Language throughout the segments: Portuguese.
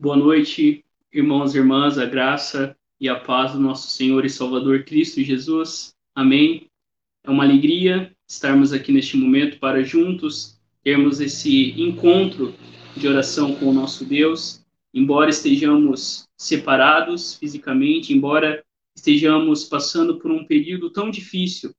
Boa noite, irmãos e irmãs, a graça e a paz do nosso Senhor e Salvador Cristo Jesus. Amém. É uma alegria estarmos aqui neste momento para juntos termos esse encontro de oração com o nosso Deus, embora estejamos separados fisicamente, embora estejamos passando por um período tão difícil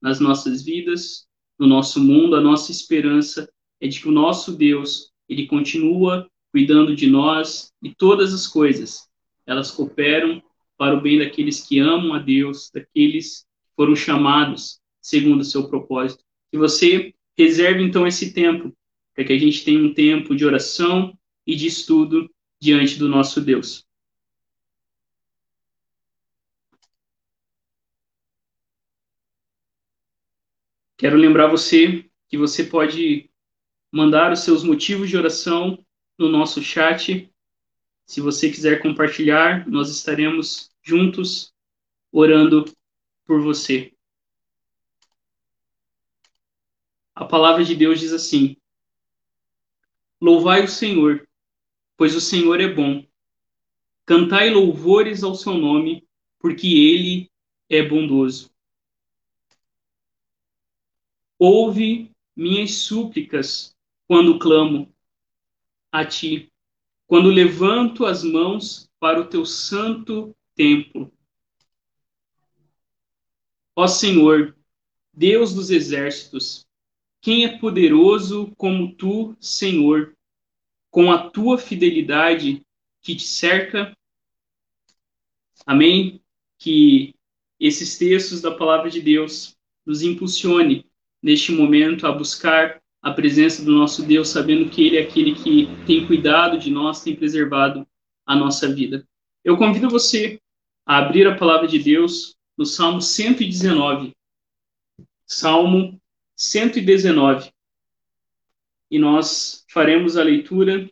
nas nossas vidas, no nosso mundo, a nossa esperança é de que o nosso Deus, ele continua cuidando de nós e todas as coisas, elas cooperam para o bem daqueles que amam a Deus, daqueles que foram chamados segundo o seu propósito. Que você reserve então esse tempo, para que a gente tenha um tempo de oração e de estudo diante do nosso Deus. Quero lembrar você que você pode mandar os seus motivos de oração no nosso chat. Se você quiser compartilhar, nós estaremos juntos orando por você. A palavra de Deus diz assim: Louvai o Senhor, pois o Senhor é bom. Cantai louvores ao seu nome, porque ele é bondoso. Ouve minhas súplicas quando clamo a ti, quando levanto as mãos para o teu santo templo. Ó Senhor, Deus dos exércitos, quem é poderoso como tu, Senhor, com a tua fidelidade que te cerca? Amém? Que esses textos da palavra de Deus nos impulsione neste momento a buscar a presença do nosso Deus, sabendo que Ele é aquele que tem cuidado de nós, tem preservado a nossa vida. Eu convido você a abrir a palavra de Deus no Salmo 119. Salmo 119. E nós faremos a leitura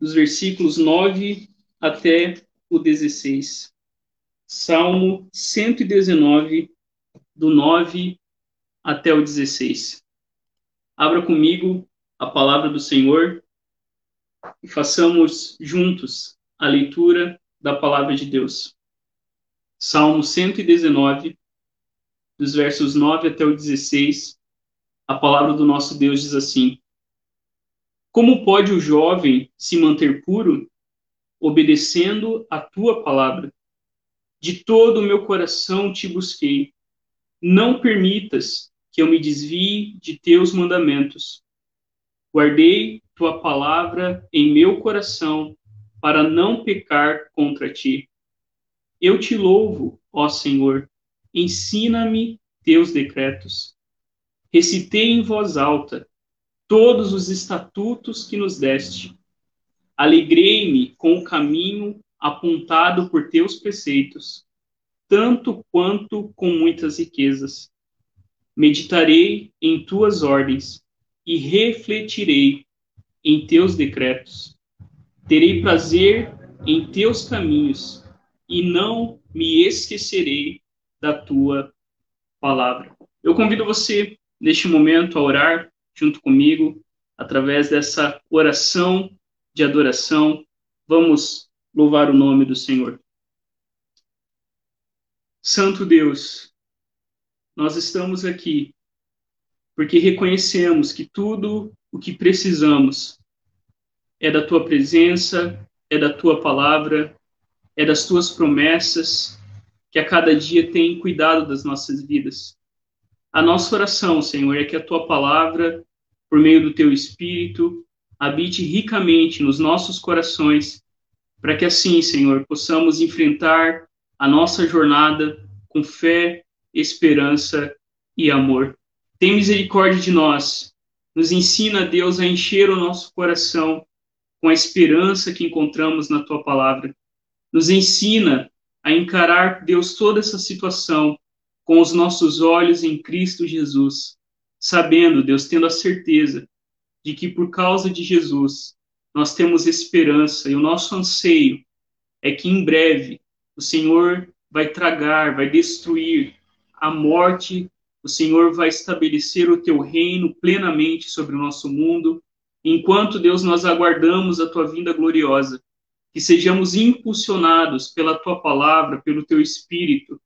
dos versículos 9 até o 16. Salmo 119, do 9 até o 16. Abra comigo a palavra do Senhor e façamos juntos a leitura da palavra de Deus. Salmo 119, dos versos 9 até o 16, a palavra do nosso Deus diz assim: Como pode o jovem se manter puro, obedecendo a tua palavra? De todo o meu coração te busquei. Não permitas que eu me desvie de teus mandamentos. Guardei tua palavra em meu coração para não pecar contra ti. Eu te louvo, ó Senhor, ensina-me teus decretos. Recitei em voz alta todos os estatutos que nos deste. Alegrei-me com o caminho apontado por teus preceitos, tanto quanto com muitas riquezas. Meditarei em tuas ordens e refletirei em teus decretos. Terei prazer em teus caminhos e não me esquecerei da tua palavra. Eu convido você, neste momento, a orar junto comigo, através dessa oração de adoração. Vamos louvar o nome do Senhor. Santo Deus, nós estamos aqui porque reconhecemos que tudo o que precisamos é da tua presença, é da tua palavra, é das tuas promessas, que a cada dia tem cuidado das nossas vidas. A nossa oração, Senhor, é que a tua palavra, por meio do teu espírito, habite ricamente nos nossos corações, para que assim, Senhor, possamos enfrentar a nossa jornada com fé, esperança e amor. Tem misericórdia de nós. Nos ensina, Deus, a encher o nosso coração com a esperança que encontramos na tua palavra. Nos ensina a encarar, Deus, toda essa situação com os nossos olhos em Cristo Jesus, sabendo, Deus, tendo a certeza de que por causa de Jesus nós temos esperança e o nosso anseio é que em breve o Senhor vai tragar, vai destruir a morte, o Senhor vai estabelecer o teu reino plenamente sobre o nosso mundo enquanto, Deus, nós aguardamos a tua vinda gloriosa, que sejamos impulsionados pela tua palavra, pelo teu espírito,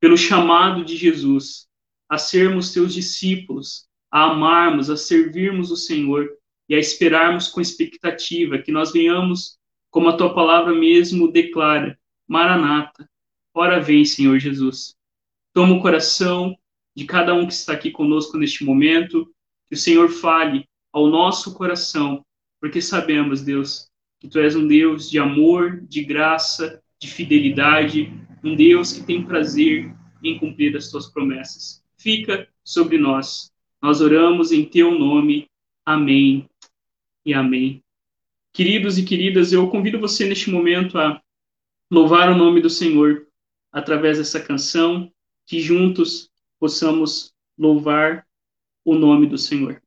pelo chamado de Jesus, a sermos teus discípulos, a amarmos, a servirmos o Senhor e a esperarmos com expectativa que nós venhamos, como a tua palavra mesmo declara, Maranata, ora vem, Senhor Jesus. Toma o coração de cada um que está aqui conosco neste momento, que o Senhor fale ao nosso coração, porque sabemos, Deus, que tu és um Deus de amor, de graça, de fidelidade, um Deus que tem prazer em cumprir as tuas promessas. Fica sobre nós. Nós oramos em teu nome. Amém e amém. Queridos e queridas, eu convido você neste momento a louvar o nome do Senhor através dessa canção, que juntos possamos louvar o nome do Senhor.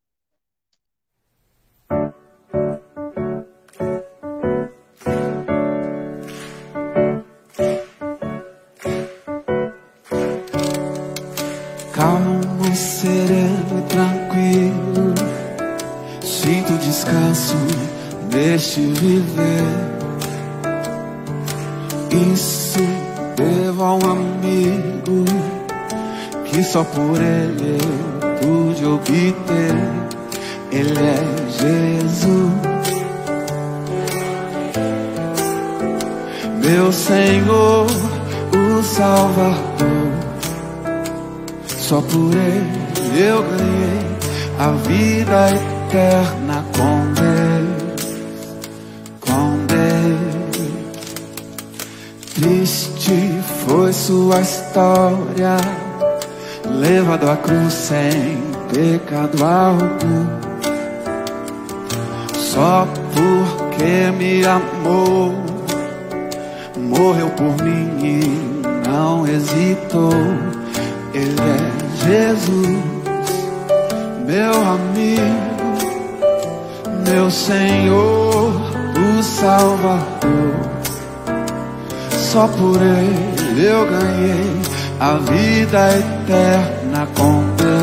deixe viver. Isso devo a amigo que só por ele eu pude obter. Ele é Jesus, meu Senhor, o Salvador. Só por ele eu ganhei a vida eterna com Deus. Triste foi sua história, levado à cruz sem pecado algum. Só porque me amou, morreu por mim e não hesitou. Ele é Jesus, meu amigo, meu Senhor, o Salvador. Só por ele eu ganhei a vida eterna com Deus,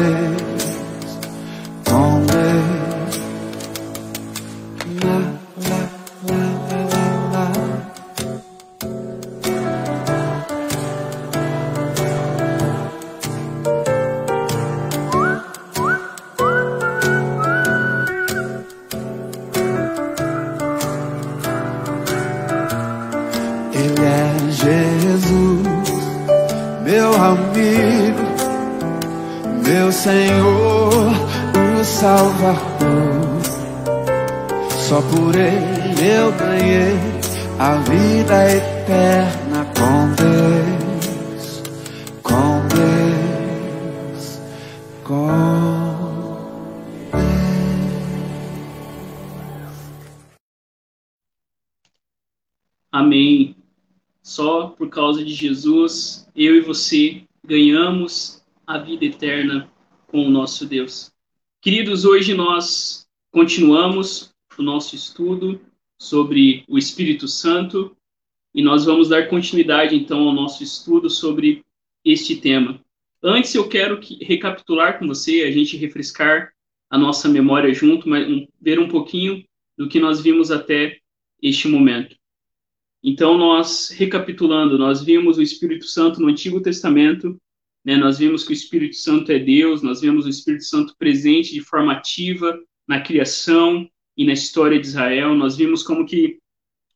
eterna com o nosso Deus. Queridos, hoje nós continuamos o nosso estudo sobre o Espírito Santo e nós vamos dar continuidade então ao nosso estudo sobre este tema. Antes eu quero que, recapitular com você, a gente refrescar a nossa memória junto, mas um, ver um pouquinho do que nós vimos até este momento. Então, nós, recapitulando, nós vimos o Espírito Santo no Antigo Testamento, né, nós vimos que o Espírito Santo é Deus, nós vemos o Espírito Santo presente de forma ativa na criação e na história de Israel, nós vimos como que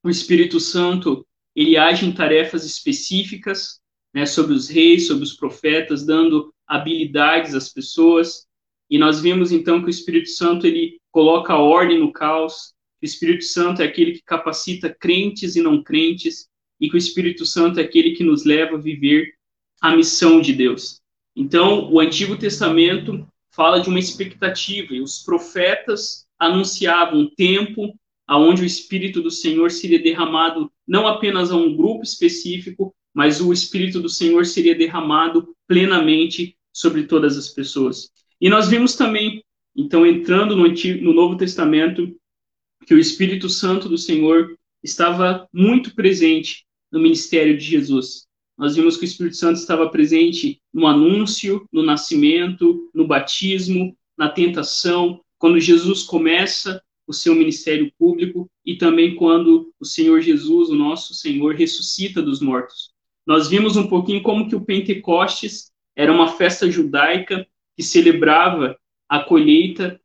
o Espírito Santo, ele age em tarefas específicas, né, sobre os reis, sobre os profetas, dando habilidades às pessoas, e nós vimos então que o Espírito Santo, ele coloca ordem no caos, o Espírito Santo é aquele que capacita crentes e não crentes, e que o Espírito Santo é aquele que nos leva a viver a missão de Deus. Então, o Antigo Testamento fala de uma expectativa, e os profetas anunciavam um tempo aonde o Espírito do Senhor seria derramado não apenas a um grupo específico, mas o Espírito do Senhor seria derramado plenamente sobre todas as pessoas. E nós vimos também, então, entrando no, Antigo, no Novo Testamento, que o Espírito Santo do Senhor estava muito presente no ministério de Jesus. Nós vimos que o Espírito Santo estava presente no anúncio, no nascimento, no batismo, na tentação, quando Jesus começa o seu ministério público e também quando o Senhor Jesus, o nosso Senhor, ressuscita dos mortos. Nós vimos um pouquinho como que o Pentecostes era uma festa judaica que celebrava a colheita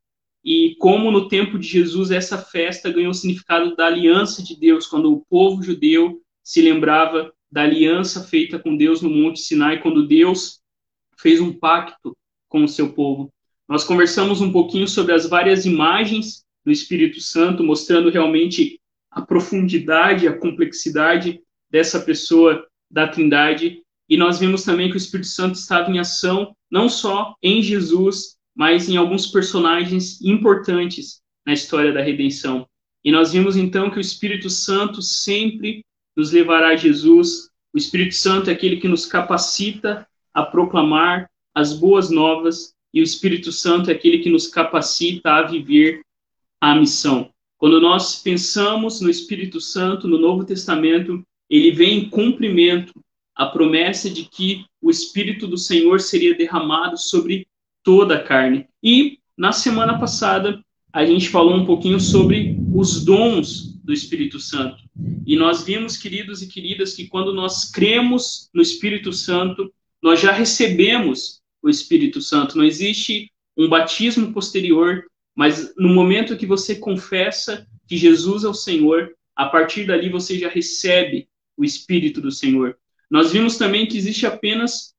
e como no tempo de Jesus essa festa ganhou o significado da aliança de Deus, quando o povo judeu se lembrava da aliança feita com Deus no Monte Sinai, quando Deus fez um pacto com o seu povo. Nós conversamos um pouquinho sobre as várias imagens do Espírito Santo, mostrando realmente a profundidade, a complexidade dessa pessoa da Trindade. E nós vimos também que o Espírito Santo estava em ação não só em Jesus, mas em alguns personagens importantes na história da redenção. E nós vimos então que o Espírito Santo sempre nos levará Jesus. O Espírito Santo é aquele que nos capacita a proclamar as boas novas, e o Espírito Santo é aquele que nos capacita a viver a missão. Quando nós pensamos no Espírito Santo no Novo Testamento, ele vem em cumprimento a promessa de que o Espírito do Senhor seria derramado sobre toda a carne. E na semana passada a gente falou um pouquinho sobre os dons do Espírito Santo. E nós vimos, queridos e queridas, que quando nós cremos no Espírito Santo, nós já recebemos o Espírito Santo. Não existe um batismo posterior, mas no momento que você confessa que Jesus é o Senhor, a partir dali você já recebe o Espírito do Senhor. Nós vimos também que existe apenas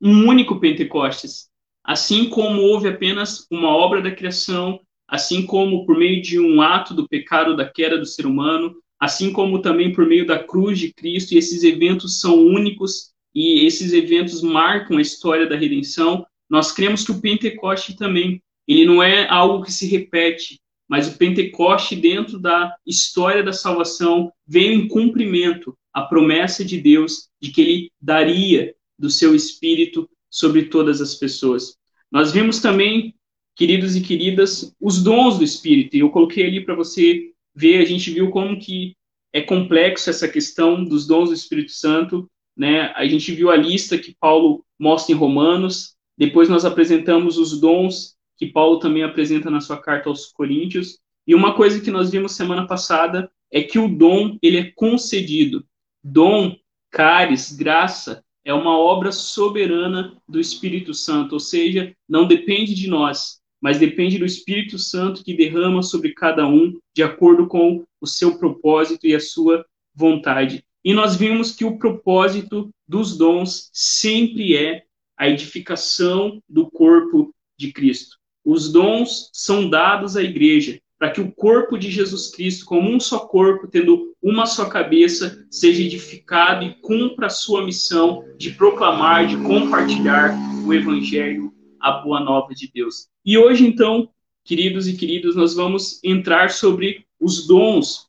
um único Pentecostes. Assim como houve apenas uma obra da criação, assim como por meio de um ato do pecado, da queda do ser humano, assim como também por meio da cruz de Cristo, e esses eventos são únicos e esses eventos marcam a história da redenção. Nós cremos que o Pentecoste também, ele não é algo que se repete, mas o Pentecoste dentro da história da salvação veio em cumprimento a promessa de Deus de que ele daria do seu espírito sobre todas as pessoas. Nós vimos também, queridos e queridas, os dons do Espírito, e eu coloquei ali para você ver, a gente viu como que é complexo essa questão dos dons do Espírito Santo, né? A gente viu a lista que Paulo mostra em Romanos, depois nós apresentamos os dons que Paulo também apresenta na sua carta aos Coríntios, e uma coisa que nós vimos semana passada é que o dom, ele é concedido. Dom, caris, graça, é uma obra soberana do Espírito Santo, ou seja, não depende de nós, mas depende do Espírito Santo que derrama sobre cada um de acordo com o seu propósito e a sua vontade. E nós vimos que o propósito dos dons sempre é a edificação do corpo de Cristo. Os dons são dados à igreja para que o corpo de Jesus Cristo, como um só corpo, tendo uma só cabeça, seja edificado e cumpra a sua missão de proclamar, de compartilhar o evangelho, a boa nova de Deus. E hoje, então, queridos e queridas, nós vamos entrar sobre os dons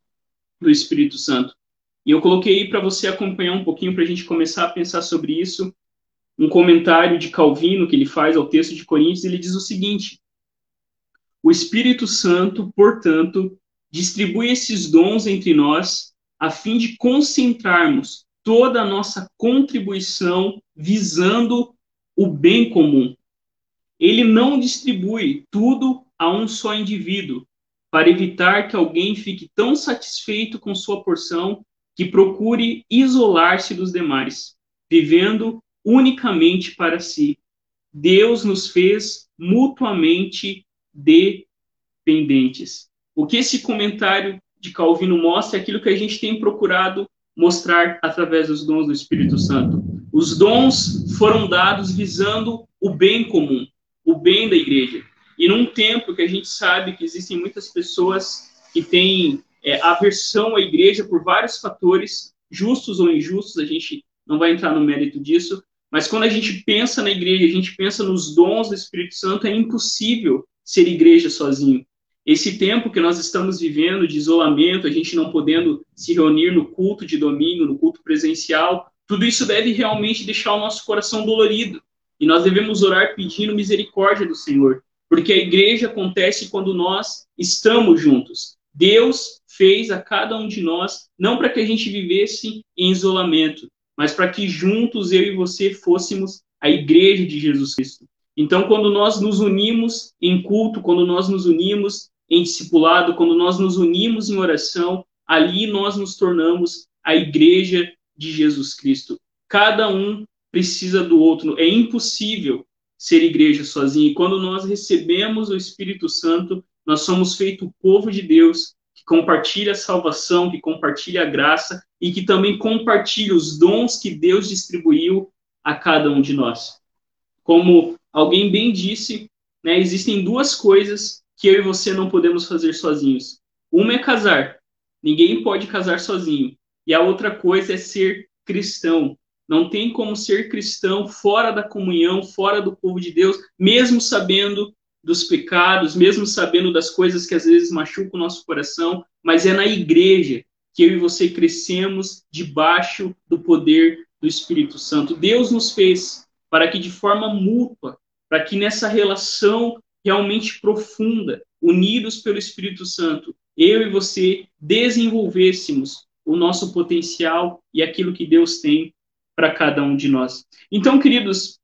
do Espírito Santo. E eu coloquei para você acompanhar um pouquinho, para a gente começar a pensar sobre isso. Um comentário de Calvino que ele faz ao texto de Coríntios, ele diz o seguinte: o Espírito Santo, portanto, distribui esses dons entre nós a fim de concentrarmos toda a nossa contribuição visando o bem comum. Ele não distribui tudo a um só indivíduo, para evitar que alguém fique tão satisfeito com sua porção que procure isolar-se dos demais, vivendo unicamente para si. Deus nos fez mutuamente dependentes. O que esse comentário de Calvino mostra é aquilo que a gente tem procurado mostrar através dos dons do Espírito Santo. Os dons foram dados visando o bem comum, o bem da igreja. E num tempo que a gente sabe que existem muitas pessoas que têm é, aversão à igreja por vários fatores, justos ou injustos, a gente não vai entrar no mérito disso, mas quando a gente pensa na igreja, a gente pensa nos dons do Espírito Santo, é impossível ser igreja sozinho. Esse tempo que nós estamos vivendo de isolamento, a gente não podendo se reunir no culto de domingo, no culto presencial, tudo isso deve realmente deixar o nosso coração dolorido. E nós devemos orar pedindo misericórdia do Senhor, porque a igreja acontece quando nós estamos juntos. Deus fez a cada um de nós, não para que a gente vivesse em isolamento, mas para que juntos eu e você fôssemos a igreja de Jesus Cristo. Então, quando nós nos unimos em culto, quando nós nos unimos em discipulado, quando nós nos unimos em oração, ali nós nos tornamos a igreja de Jesus Cristo. Cada um precisa do outro. É impossível ser igreja sozinho. E quando nós recebemos o Espírito Santo, nós somos feito povo de Deus que compartilha a salvação, que compartilha a graça e que também compartilha os dons que Deus distribuiu a cada um de nós. Como alguém bem disse, né, existem duas coisas que eu e você não podemos fazer sozinhos. Uma é casar. Ninguém pode casar sozinho. E a outra coisa é ser cristão. Não tem como ser cristão fora da comunhão, fora do povo de Deus, mesmo sabendo dos pecados, mesmo sabendo das coisas que às vezes machucam o nosso coração, mas é na igreja que eu e você crescemos debaixo do poder do Espírito Santo. Deus nos fez para que de forma mútua, para que nessa relação realmente profunda, unidos pelo Espírito Santo, eu e você desenvolvêssemos o nosso potencial e aquilo que Deus tem para cada um de nós. Então, queridos,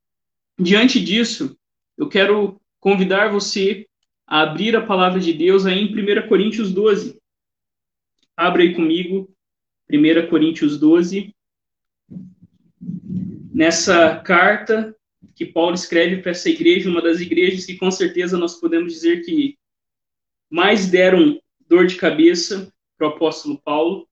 diante disso, eu quero convidar você a abrir a palavra de Deus aí em 1 Coríntios 12. Abra aí comigo, 1 Coríntios 12. Nessa carta que Paulo escreve para essa igreja, uma das igrejas que com certeza nós podemos dizer que mais deram dor de cabeça para o apóstolo Paulo.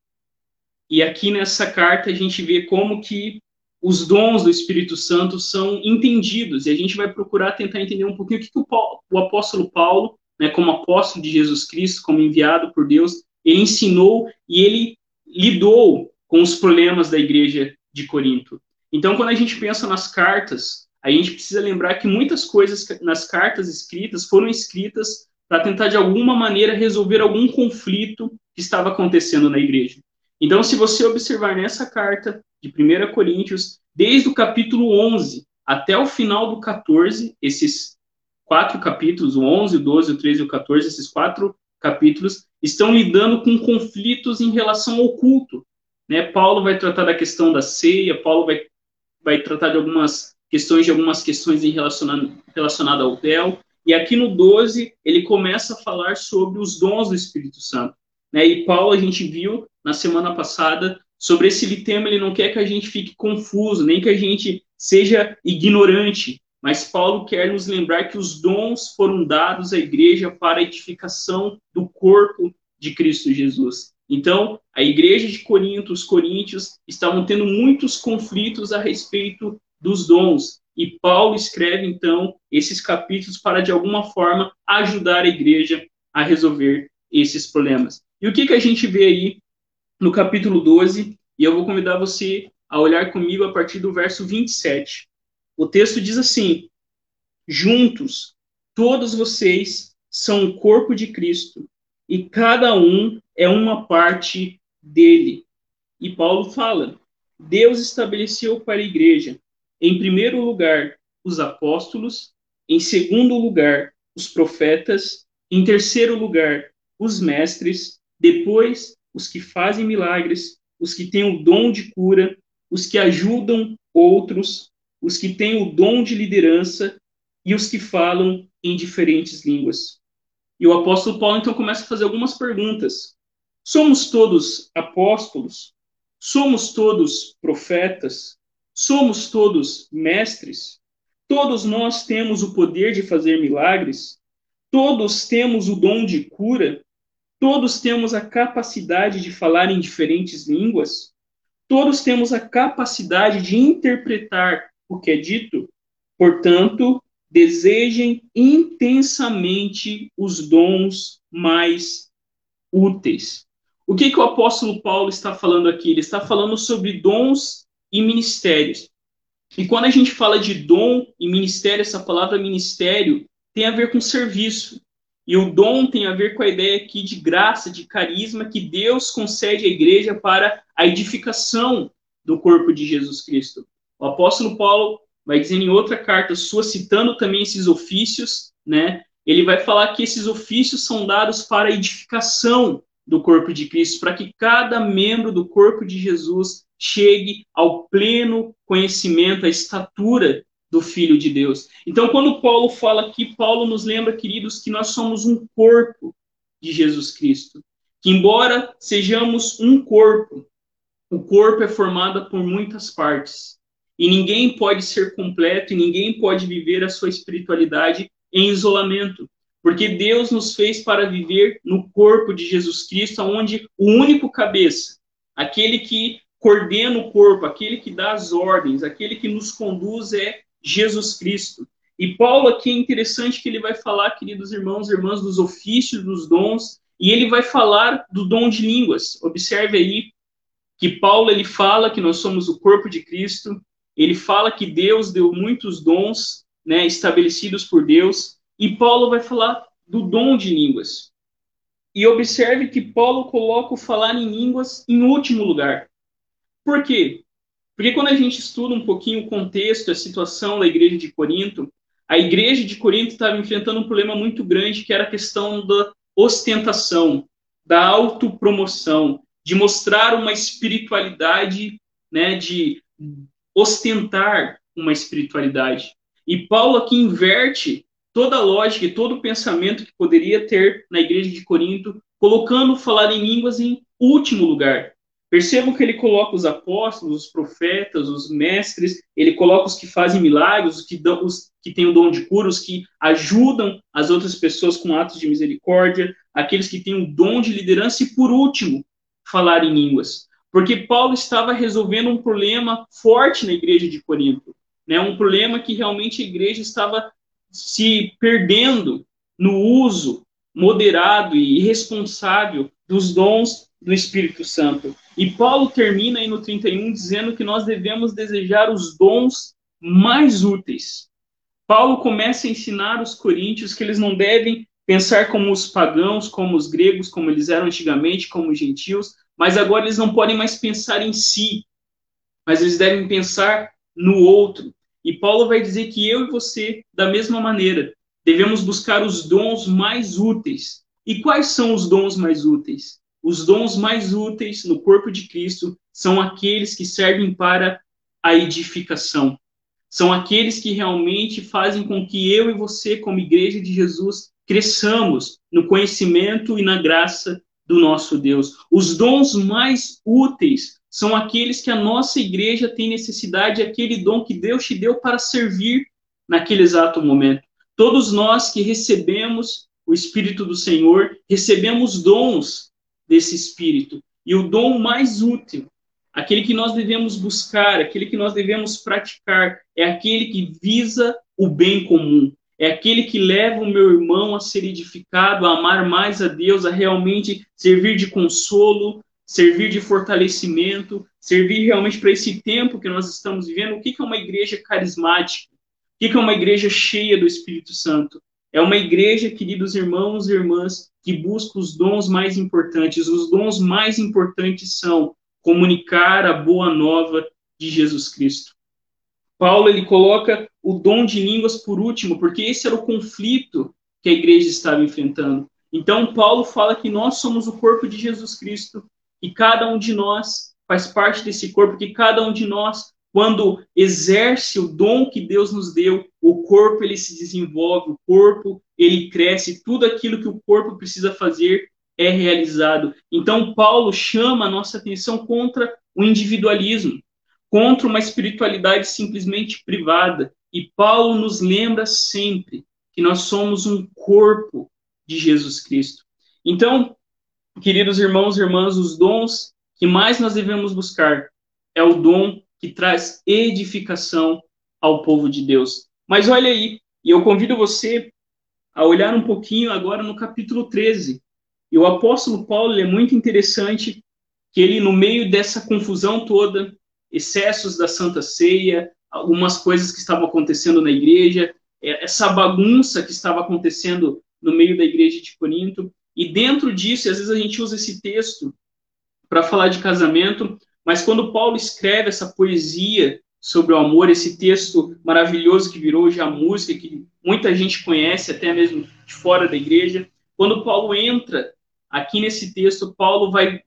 E aqui nessa carta a gente vê como que os dons do Espírito Santo são entendidos, e a gente vai procurar tentar entender um pouquinho o que, que o, Paulo, o, apóstolo Paulo, né, como apóstolo de Jesus Cristo, como enviado por Deus, ele ensinou e ele lidou com os problemas da igreja de Corinto. Então, quando a gente pensa nas cartas, a gente precisa lembrar que muitas coisas nas cartas escritas foram escritas para tentar, de alguma maneira, resolver algum conflito que estava acontecendo na igreja. Então, se você observar nessa carta, de 1 Coríntios, desde o capítulo 11 até o final do 14, esses quatro capítulos, o 11, o 12, o 13 e o 14, esses quatro capítulos, estão lidando com conflitos em relação ao culto. Né? Paulo vai tratar da questão da ceia, Paulo vai, vai tratar de algumas questões, de algumas questões em relacionado ao véu, e aqui no 12, ele começa a falar sobre os dons do Espírito Santo. Né? E Paulo, a gente viu na semana passada, sobre esse tema, ele não quer que a gente fique confuso, nem que a gente seja ignorante, mas Paulo quer nos lembrar que os dons foram dados à igreja para a edificação do corpo de Cristo Jesus. Então, a igreja de Corinto, os coríntios, estavam tendo muitos conflitos a respeito dos dons. E Paulo escreve, então, esses capítulos para, de alguma forma, ajudar a igreja a resolver esses problemas. E o que, que a gente vê aí no capítulo 12, e eu vou convidar você a olhar comigo a partir do verso 27. O texto diz assim: Juntos, todos vocês são o corpo de Cristo, e cada um é uma parte dele. E Paulo fala: Deus estabeleceu para a igreja, em primeiro lugar, os apóstolos, em segundo lugar, os profetas, em terceiro lugar, os mestres, depois os que fazem milagres, os que têm o dom de cura, os que ajudam outros, os que têm o dom de liderança e os que falam em diferentes línguas. E o apóstolo Paulo então começa a fazer algumas perguntas. Somos todos apóstolos? Somos todos profetas? Somos todos mestres? Todos nós temos o poder de fazer milagres? Todos temos o dom de cura? Todos temos a capacidade de falar em diferentes línguas. Todos temos a capacidade de interpretar o que é dito. Portanto, desejem intensamente os dons mais úteis. O que, que o apóstolo Paulo está falando aqui? Ele está falando sobre dons e ministérios. E quando a gente fala de dom e ministério, essa palavra ministério tem a ver com serviço. E o dom tem a ver com a ideia aqui de graça, de carisma que Deus concede à igreja para a edificação do corpo de Jesus Cristo. O apóstolo Paulo vai dizer em outra carta sua, citando também esses ofícios, né? Ele vai falar que esses ofícios são dados para a edificação do corpo de Cristo, para que cada membro do corpo de Jesus chegue ao pleno conhecimento, à estatura do Filho de Deus. Então, quando Paulo fala aqui, Paulo nos lembra, queridos, que nós somos um corpo. de Jesus Cristo. Que, embora sejamos um corpo, o corpo é formado por muitas partes. E ninguém pode ser completo e ninguém pode viver a sua espiritualidade em isolamento. Porque Deus nos fez para viver no corpo de Jesus Cristo, onde o único cabeça, aquele que coordena o corpo, aquele que dá as ordens, aquele que nos conduz é Jesus Cristo. E Paulo aqui é interessante que ele vai falar, queridos irmãos e irmãs, dos ofícios, dos dons, e ele vai falar do dom de línguas. Observe aí que Paulo ele fala que nós somos o corpo de Cristo, ele fala que Deus deu muitos dons, né, estabelecidos por Deus, e Paulo vai falar do dom de línguas. E observe que Paulo coloca o falar em línguas em último lugar. Por quê? Porque quando a gente estuda um pouquinho o contexto, a situação da igreja de Corinto, a igreja de Corinto estava enfrentando um problema muito grande, que era a questão da ostentação, da autopromoção, de mostrar uma espiritualidade, né, de ostentar uma espiritualidade. E Paulo aqui inverte toda a lógica e todo o pensamento que poderia ter na igreja de Corinto, colocando falar em línguas em último lugar. Percebam que ele coloca os apóstolos, os profetas, os mestres, ele coloca os que fazem milagres, os que, dão, os que têm o dom de cura, os que ajudam as outras pessoas com atos de misericórdia, aqueles que têm o dom de liderança e, por último, falar em línguas. Porque Paulo estava resolvendo um problema forte na igreja de Corinto, né? um problema que realmente a igreja estava se perdendo no uso moderado e irresponsável dos dons do Espírito Santo. E Paulo termina aí no 31 dizendo que nós devemos desejar os dons mais úteis. Paulo começa a ensinar os coríntios que eles não devem pensar como os pagãos, como os gregos, como eles eram antigamente, como os gentios, mas agora eles não podem mais pensar em si, mas eles devem pensar no outro. E Paulo vai dizer que eu e você, da mesma maneira, devemos buscar os dons mais úteis. E quais são os dons mais úteis? Os dons mais úteis no corpo de Cristo são aqueles que servem para a edificação. São aqueles que realmente fazem com que eu e você, como igreja de Jesus, cresçamos no conhecimento e na graça do nosso Deus. Os dons mais úteis são aqueles que a nossa igreja tem necessidade, aquele dom que Deus te deu para servir naquele exato momento. Todos nós que recebemos o Espírito do Senhor, recebemos dons desse Espírito. E o dom mais útil, aquele que nós devemos buscar, aquele que nós devemos praticar, é aquele que visa o bem comum. É aquele que leva o meu irmão a ser edificado, a amar mais a Deus, a realmente servir de consolo, servir de fortalecimento, servir realmente para esse tempo que nós estamos vivendo. O que é uma igreja carismática? O que é uma igreja cheia do Espírito Santo? É uma igreja, queridos irmãos e irmãs, que busca os dons mais importantes. Os dons mais importantes são comunicar a boa nova de Jesus Cristo. Paulo ele coloca o dom de línguas por último, porque esse era o conflito que a igreja estava enfrentando. Então Paulo fala que nós somos o corpo de Jesus Cristo e cada um de nós faz parte desse corpo, que cada um de nós quando exerce o dom que Deus nos deu, o corpo ele se desenvolve, o corpo ele cresce, tudo aquilo que o corpo precisa fazer é realizado. Então Paulo chama a nossa atenção contra o individualismo, contra uma espiritualidade simplesmente privada. E Paulo nos lembra sempre que nós somos um corpo de Jesus Cristo. Então, queridos irmãos e irmãs, os dons que mais nós devemos buscar é o dom que traz edificação ao povo de Deus. Mas olha aí, e eu convido você a olhar um pouquinho agora no capítulo 13. E o apóstolo Paulo é muito interessante que ele, no meio dessa confusão toda, excessos da Santa Ceia, algumas coisas que estavam acontecendo na igreja, é, essa bagunça que estava acontecendo no meio da igreja de Corinto, e dentro disso, às vezes a gente usa esse texto para falar de casamento, mas quando Paulo escreve essa poesia sobre o amor, esse texto maravilhoso que virou já música, que muita gente conhece, até mesmo de fora da igreja, quando Paulo entra aqui nesse texto, Paulo vai,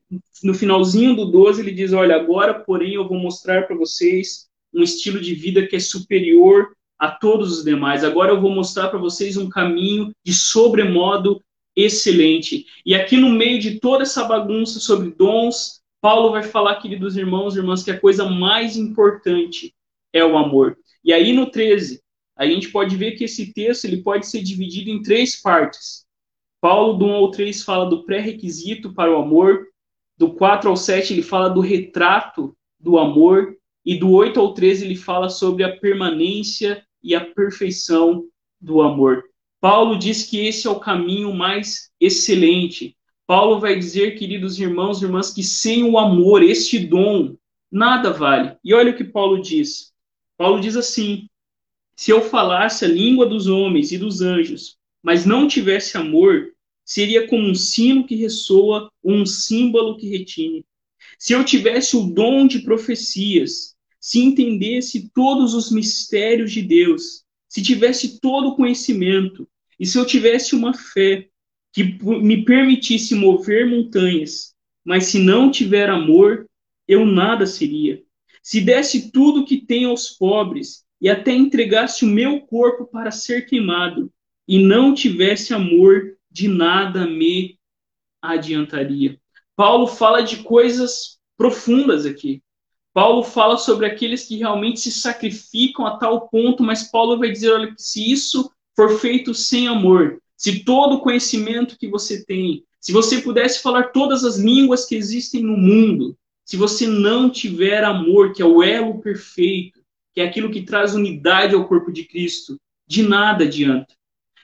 no finalzinho do 12, ele diz: Olha, agora, porém, eu vou mostrar para vocês um estilo de vida que é superior a todos os demais. Agora eu vou mostrar para vocês um caminho de sobremodo excelente. E aqui no meio de toda essa bagunça sobre dons, Paulo vai falar, queridos irmãos e irmãs, que a coisa mais importante é o amor. E aí no 13, a gente pode ver que esse texto ele pode ser dividido em três partes. Paulo, do 1 ao 3, fala do pré-requisito para o amor, do 4 ao 7, ele fala do retrato do amor, e do 8 ao 13, ele fala sobre a permanência e a perfeição do amor. Paulo diz que esse é o caminho mais excelente. Paulo vai dizer, queridos irmãos e irmãs, que sem o amor, este dom, nada vale. E olha o que Paulo diz. Paulo diz assim: se eu falasse a língua dos homens e dos anjos, mas não tivesse amor, seria como um sino que ressoa ou um símbolo que retine. Se eu tivesse o dom de profecias, se entendesse todos os mistérios de Deus, se tivesse todo o conhecimento, e se eu tivesse uma fé que me permitisse mover montanhas, mas se não tiver amor, eu nada seria. Se desse tudo que tenho aos pobres e até entregasse o meu corpo para ser queimado, e não tivesse amor, de nada me adiantaria. Paulo fala de coisas profundas aqui. Paulo fala sobre aqueles que realmente se sacrificam a tal ponto, mas Paulo vai dizer, olha, se isso for feito sem amor, se todo o conhecimento que você tem, se você pudesse falar todas as línguas que existem no mundo, se você não tiver amor, que é o elo perfeito, que é aquilo que traz unidade ao corpo de Cristo, de nada adianta.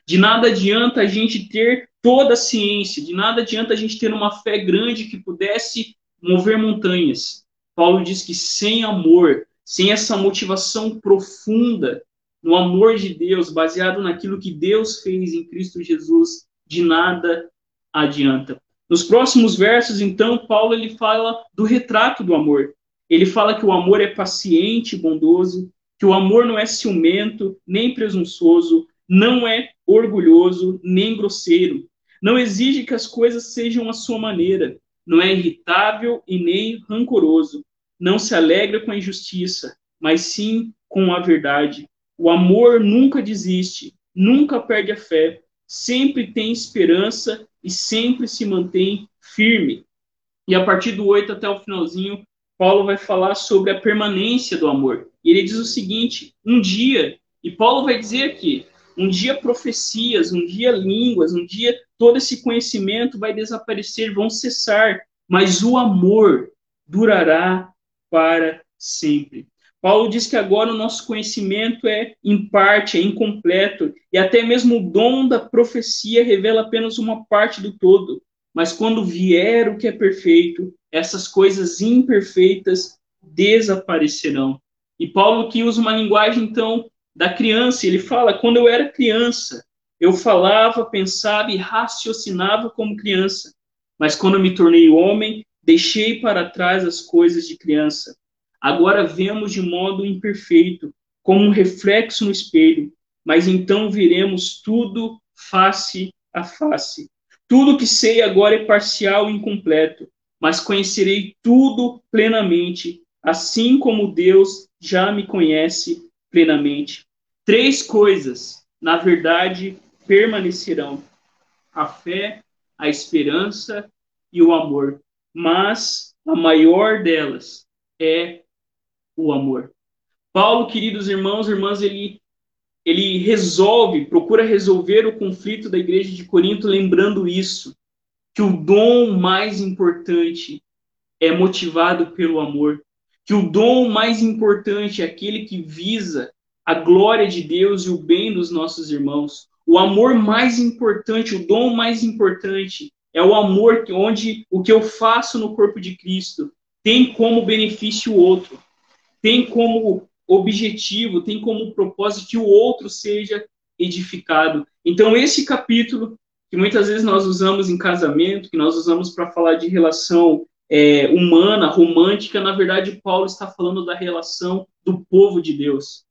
De nada adianta a gente ter toda a ciência, de nada adianta a gente ter uma fé grande que pudesse mover montanhas. Paulo diz que sem amor, sem essa motivação profunda no amor de Deus, baseado naquilo que Deus fez em Cristo Jesus, de nada adianta. Nos próximos versos, então, Paulo ele fala do retrato do amor. Ele fala que o amor é paciente e bondoso, que o amor não é ciumento, nem presunçoso, não é orgulhoso, nem grosseiro. Não exige que as coisas sejam à sua maneira, não é irritável e nem rancoroso, não se alegra com a injustiça, mas sim com a verdade. O amor nunca desiste, nunca perde a fé, sempre tem esperança e sempre se mantém firme. E a partir do 8 até o finalzinho, Paulo vai falar sobre a permanência do amor. E ele diz o seguinte: um dia, e Paulo vai dizer que um dia profecias, um dia línguas, um dia todo esse conhecimento vai desaparecer, vão cessar, mas o amor durará para sempre. Paulo diz que agora o nosso conhecimento é em parte, é incompleto, e até mesmo o dom da profecia revela apenas uma parte do todo. Mas quando vier o que é perfeito, essas coisas imperfeitas desaparecerão. E Paulo que usa uma linguagem então da criança, ele fala: quando eu era criança, eu falava, pensava e raciocinava como criança, mas quando me tornei homem, deixei para trás as coisas de criança. Agora vemos de modo imperfeito, como um reflexo no espelho, mas então veremos tudo face a face. Tudo que sei agora é parcial e incompleto, mas conhecerei tudo plenamente, assim como Deus já me conhece plenamente. Três coisas, na verdade, permanecerão: a fé, a esperança e o amor. Mas a maior delas é o amor. Paulo, queridos irmãos e irmãs, ele ele resolve, procura resolver o conflito da igreja de Corinto lembrando isso, que o dom mais importante é motivado pelo amor, que o dom mais importante é aquele que visa a glória de Deus e o bem dos nossos irmãos. O amor mais importante, o dom mais importante é o amor que onde o que eu faço no corpo de Cristo tem como benefício o outro, tem como objetivo, tem como propósito que o outro seja edificado. Então esse capítulo que muitas vezes nós usamos em casamento, que nós usamos para falar de relação é, humana, romântica, na verdade Paulo está falando da relação do povo de Deus.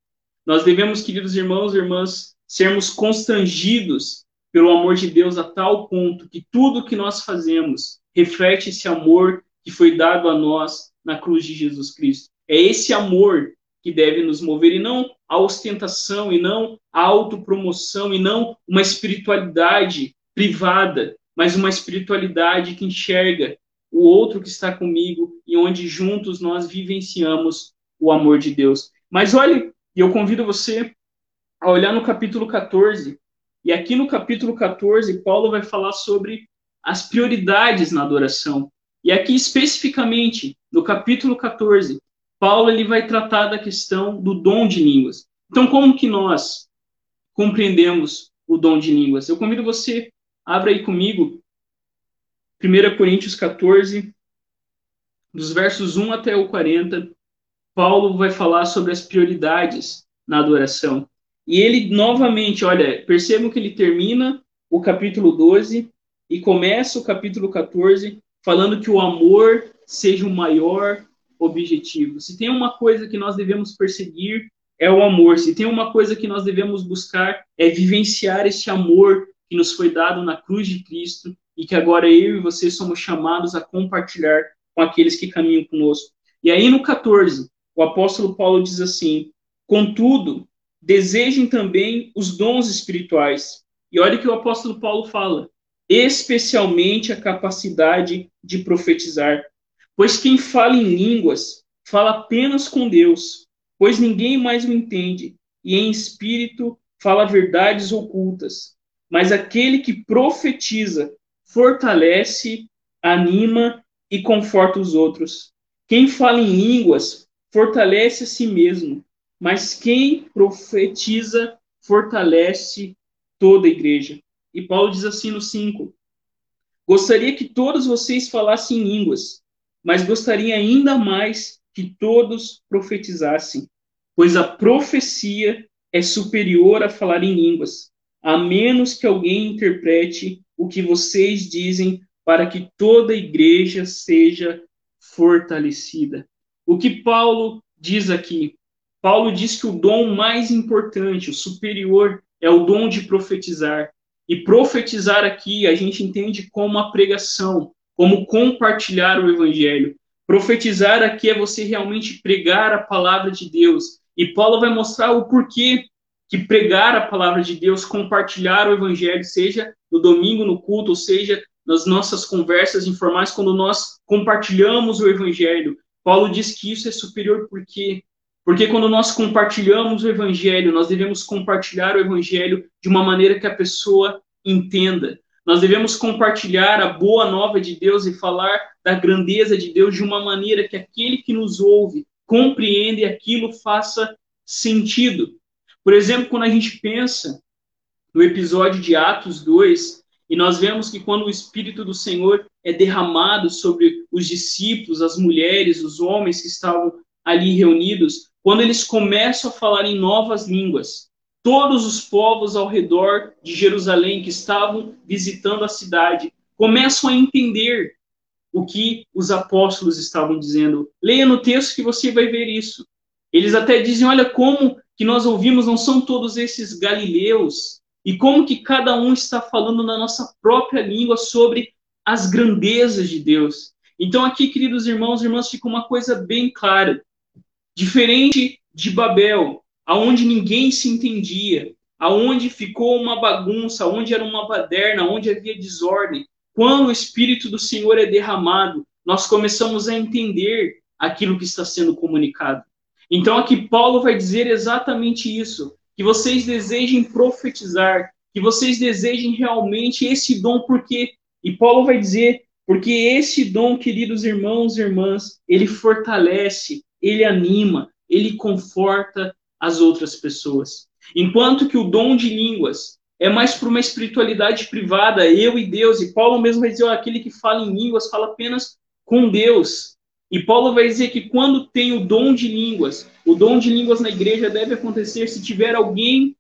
Nós devemos, queridos irmãos e irmãs, sermos constrangidos pelo amor de Deus a tal ponto que tudo que nós fazemos reflete esse amor que foi dado a nós na cruz de Jesus Cristo. É esse amor que deve nos mover e não a ostentação e não a autopromoção e não uma espiritualidade privada, mas uma espiritualidade que enxerga o outro que está comigo e onde juntos nós vivenciamos o amor de Deus. Mas olhe, e eu convido você a olhar no capítulo 14. E aqui no capítulo 14, Paulo vai falar sobre as prioridades na adoração. E aqui especificamente, no capítulo 14, Paulo ele vai tratar da questão do dom de línguas. Então, como que nós compreendemos o dom de línguas? Eu convido você, abra aí comigo 1 Coríntios 14, dos versos 1 até o 40, Paulo vai falar sobre as prioridades na adoração. E ele novamente, olha, percebam que ele termina o capítulo 12 e começa o capítulo 14 falando que o amor seja o maior objetivo. Se tem uma coisa que nós devemos perseguir, é o amor. Se tem uma coisa que nós devemos buscar, é vivenciar este amor que nos foi dado na cruz de Cristo e que agora eu e você somos chamados a compartilhar com aqueles que caminham conosco. E aí no 14, o apóstolo Paulo diz assim: Contudo, desejem também os dons espirituais. E olha o que o apóstolo Paulo fala: especialmente a capacidade de profetizar. Pois quem fala em línguas fala apenas com Deus, pois ninguém mais o entende, e em espírito fala verdades ocultas. Mas aquele que profetiza fortalece, anima e conforta os outros. Quem fala em línguas fortalece a si mesmo, mas quem profetiza fortalece toda a igreja. E Paulo diz assim no 5: Gostaria que todos vocês falassem línguas, mas gostaria ainda mais que todos profetizassem, pois a profecia é superior a falar em línguas, a menos que alguém interprete o que vocês dizem para que toda a igreja seja fortalecida. O que Paulo diz aqui? Paulo diz que o dom mais importante, o superior, é o dom de profetizar. E profetizar aqui a gente entende como a pregação, como compartilhar o evangelho. Profetizar aqui é você realmente pregar a palavra de Deus. E Paulo vai mostrar o porquê que pregar a palavra de Deus, compartilhar o evangelho, seja no domingo no culto, ou seja, nas nossas conversas informais, quando nós compartilhamos o evangelho. Paulo diz que isso é superior por quê? Porque quando nós compartilhamos o evangelho, nós devemos compartilhar o evangelho de uma maneira que a pessoa entenda. Nós devemos compartilhar a boa nova de Deus e falar da grandeza de Deus de uma maneira que aquele que nos ouve compreenda e aquilo faça sentido. Por exemplo, quando a gente pensa no episódio de Atos 2, e nós vemos que quando o Espírito do Senhor é derramado sobre os discípulos, as mulheres, os homens que estavam ali reunidos, quando eles começam a falar em novas línguas, todos os povos ao redor de Jerusalém que estavam visitando a cidade começam a entender o que os apóstolos estavam dizendo. Leia no texto que você vai ver isso. Eles até dizem: olha como que nós ouvimos não são todos esses galileus, e como que cada um está falando na nossa própria língua sobre as grandezas de Deus. Então, aqui, queridos irmãos e irmãs, fica uma coisa bem clara. Diferente de Babel, aonde ninguém se entendia, aonde ficou uma bagunça, aonde era uma baderna, onde havia desordem. Quando o Espírito do Senhor é derramado, nós começamos a entender aquilo que está sendo comunicado. Então aqui Paulo vai dizer exatamente isso, que vocês desejem profetizar, que vocês desejem realmente esse dom, porque e Paulo vai dizer, porque esse dom, queridos irmãos e irmãs, ele fortalece, ele anima, ele conforta as outras pessoas. Enquanto que o dom de línguas é mais para uma espiritualidade privada, eu e Deus, e Paulo mesmo vai dizer, aquele que fala em línguas fala apenas com Deus. E Paulo vai dizer que quando tem o dom de línguas, o dom de línguas na igreja deve acontecer se tiver alguém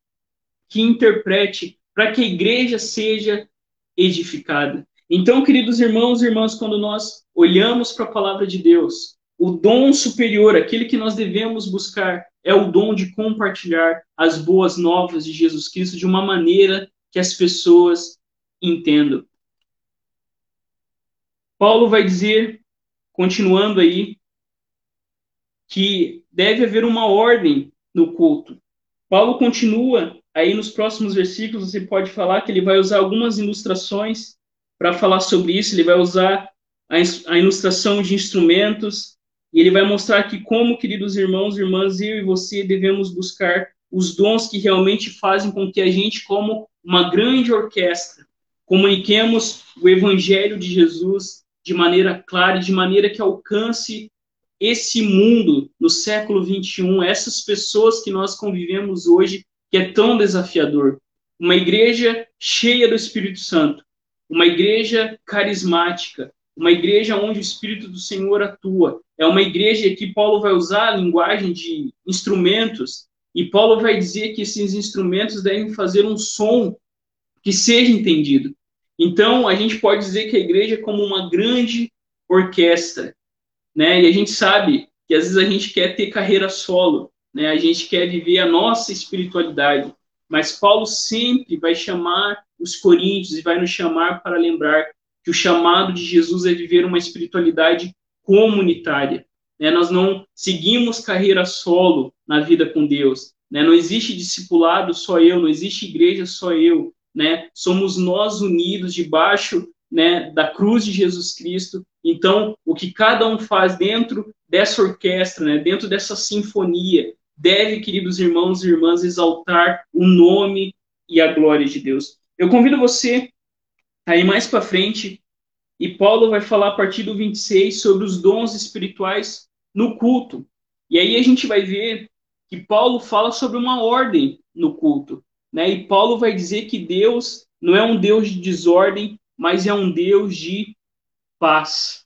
que interprete para que a igreja seja edificada. Então, queridos irmãos e irmãs, quando nós olhamos para a palavra de Deus, o dom superior, aquele que nós devemos buscar, é o dom de compartilhar as boas novas de Jesus Cristo de uma maneira que as pessoas entendam. Paulo vai dizer continuando aí, que deve haver uma ordem no culto. Paulo continua aí nos próximos versículos você pode falar que ele vai usar algumas ilustrações para falar sobre isso, ele vai usar a, ilustração de instrumentos, e ele vai mostrar que como, queridos irmãos irmãs, eu e você devemos buscar os dons que realmente fazem com que a gente, como uma grande orquestra, comuniquemos o evangelho de Jesus de maneira clara, de maneira que alcance esse mundo no século 21, essas pessoas que nós convivemos hoje, que é tão desafiador. Uma igreja cheia do Espírito Santo, uma igreja carismática, uma igreja onde o Espírito do Senhor atua. É uma igreja que Paulo vai usar a linguagem de instrumentos, e Paulo vai dizer que esses instrumentos devem fazer um som que seja entendido. Então, a gente pode dizer que a igreja é como uma grande orquestra, né? E a gente sabe que às vezes a gente quer ter carreira solo, né? A gente quer viver a nossa espiritualidade, mas Paulo sempre vai chamar os coríntios e vai nos chamar para lembrar que o chamado de Jesus é viver uma espiritualidade comunitária. Né? Nós não seguimos carreira solo na vida com Deus. Né? Não existe discipulado só eu, não existe igreja só eu. Né? Somos nós unidos debaixo né, da cruz de Jesus Cristo. Então, o que cada um faz dentro dessa orquestra, né, dentro dessa sinfonia, deve, queridos irmãos e irmãs, exaltar o nome e a glória de Deus. Eu convido você a ir mais para frente e Paulo vai falar a partir do 26 sobre os dons espirituais no culto. E aí a gente vai ver que Paulo fala sobre uma ordem no culto. Né? E Paulo vai dizer que Deus não é um Deus de desordem, mas é um Deus de paz.